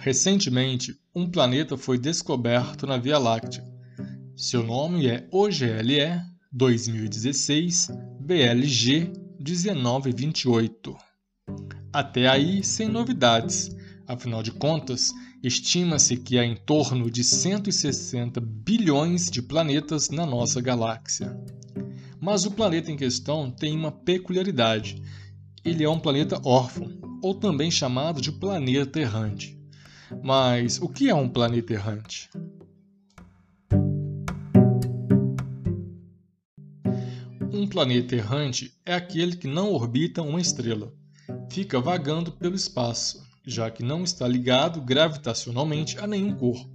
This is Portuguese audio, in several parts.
Recentemente, um planeta foi descoberto na Via Láctea. Seu nome é OGLE 2016 BLG 1928. Até aí, sem novidades. Afinal de contas, estima-se que há em torno de 160 bilhões de planetas na nossa galáxia. Mas o planeta em questão tem uma peculiaridade. Ele é um planeta órfão, ou também chamado de planeta errante. Mas o que é um planeta errante? Um planeta errante é aquele que não orbita uma estrela, fica vagando pelo espaço, já que não está ligado gravitacionalmente a nenhum corpo.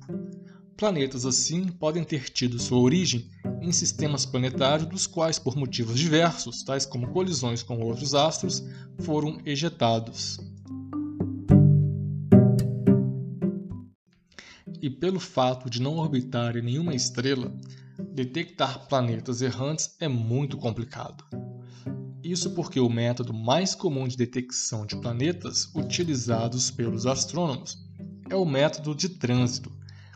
Planetas assim podem ter tido sua origem em sistemas planetários dos quais, por motivos diversos, tais como colisões com outros astros, foram ejetados. E pelo fato de não orbitar em nenhuma estrela, detectar planetas errantes é muito complicado. Isso porque o método mais comum de detecção de planetas utilizados pelos astrônomos é o método de trânsito,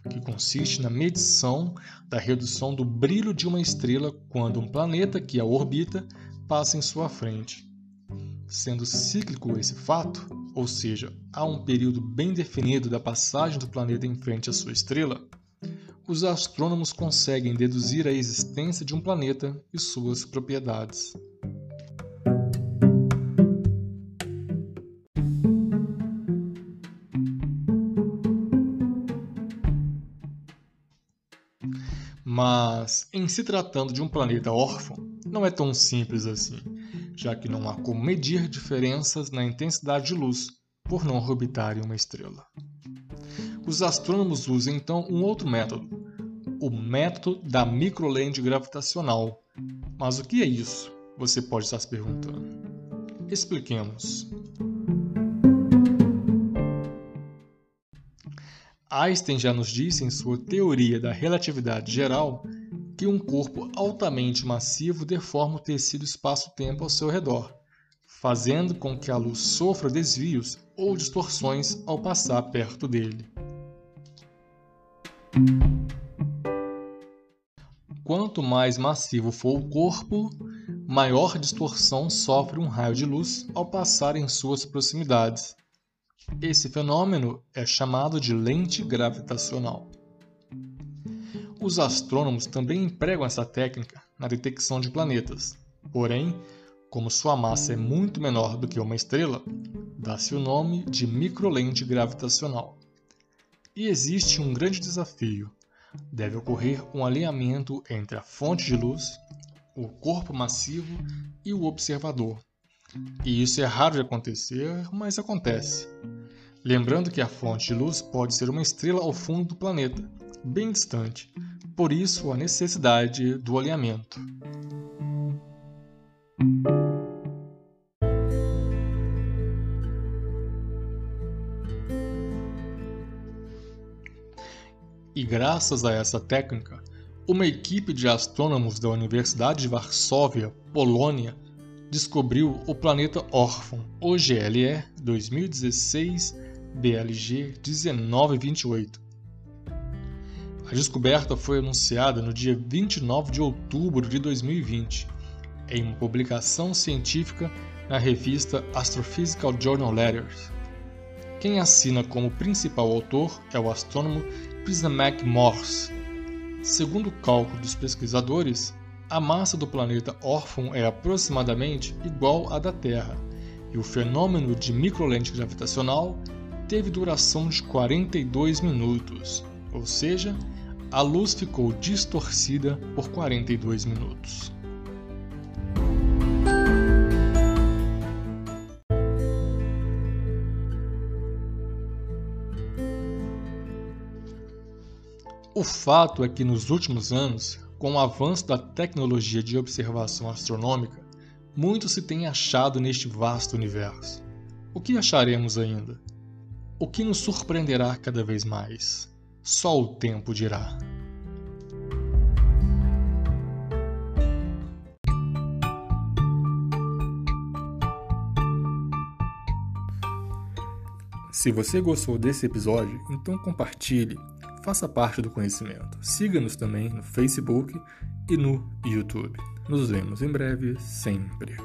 que consiste na medição da redução do brilho de uma estrela quando um planeta que a orbita passa em sua frente. Sendo cíclico esse fato, ou seja, há um período bem definido da passagem do planeta em frente à sua estrela, os astrônomos conseguem deduzir a existência de um planeta e suas propriedades. Mas, em se tratando de um planeta órfão, não é tão simples assim já que não há como medir diferenças na intensidade de luz por não orbitarem uma estrela. Os astrônomos usam então um outro método, o método da microlente gravitacional. Mas o que é isso? Você pode estar se perguntando. Expliquemos. Einstein já nos disse em sua teoria da relatividade geral que um corpo altamente massivo deforma o tecido espaço-tempo ao seu redor, fazendo com que a luz sofra desvios ou distorções ao passar perto dele. Quanto mais massivo for o corpo, maior distorção sofre um raio de luz ao passar em suas proximidades. Esse fenômeno é chamado de lente gravitacional. Os astrônomos também empregam essa técnica na detecção de planetas. Porém, como sua massa é muito menor do que uma estrela, dá-se o nome de microlente gravitacional. E existe um grande desafio. Deve ocorrer um alinhamento entre a fonte de luz, o corpo massivo e o observador. E isso é raro de acontecer, mas acontece. Lembrando que a fonte de luz pode ser uma estrela ao fundo do planeta, bem distante, por isso, a necessidade do alinhamento. E graças a essa técnica, uma equipe de astrônomos da Universidade de Varsóvia, Polônia, descobriu o planeta órfão OGLE 2016 BLG 1928 a descoberta foi anunciada no dia 29 de outubro de 2020, em uma publicação científica na revista Astrophysical Journal Letters. Quem assina como principal autor é o astrônomo Prismac Morse. Segundo o cálculo dos pesquisadores, a massa do planeta órfão é aproximadamente igual à da Terra, e o fenômeno de microlente gravitacional teve duração de 42 minutos, ou seja, a luz ficou distorcida por 42 minutos. O fato é que nos últimos anos, com o avanço da tecnologia de observação astronômica, muito se tem achado neste vasto universo. O que acharemos ainda? O que nos surpreenderá cada vez mais? Só o tempo dirá. Se você gostou desse episódio, então compartilhe, faça parte do conhecimento. Siga-nos também no Facebook e no YouTube. Nos vemos em breve, sempre.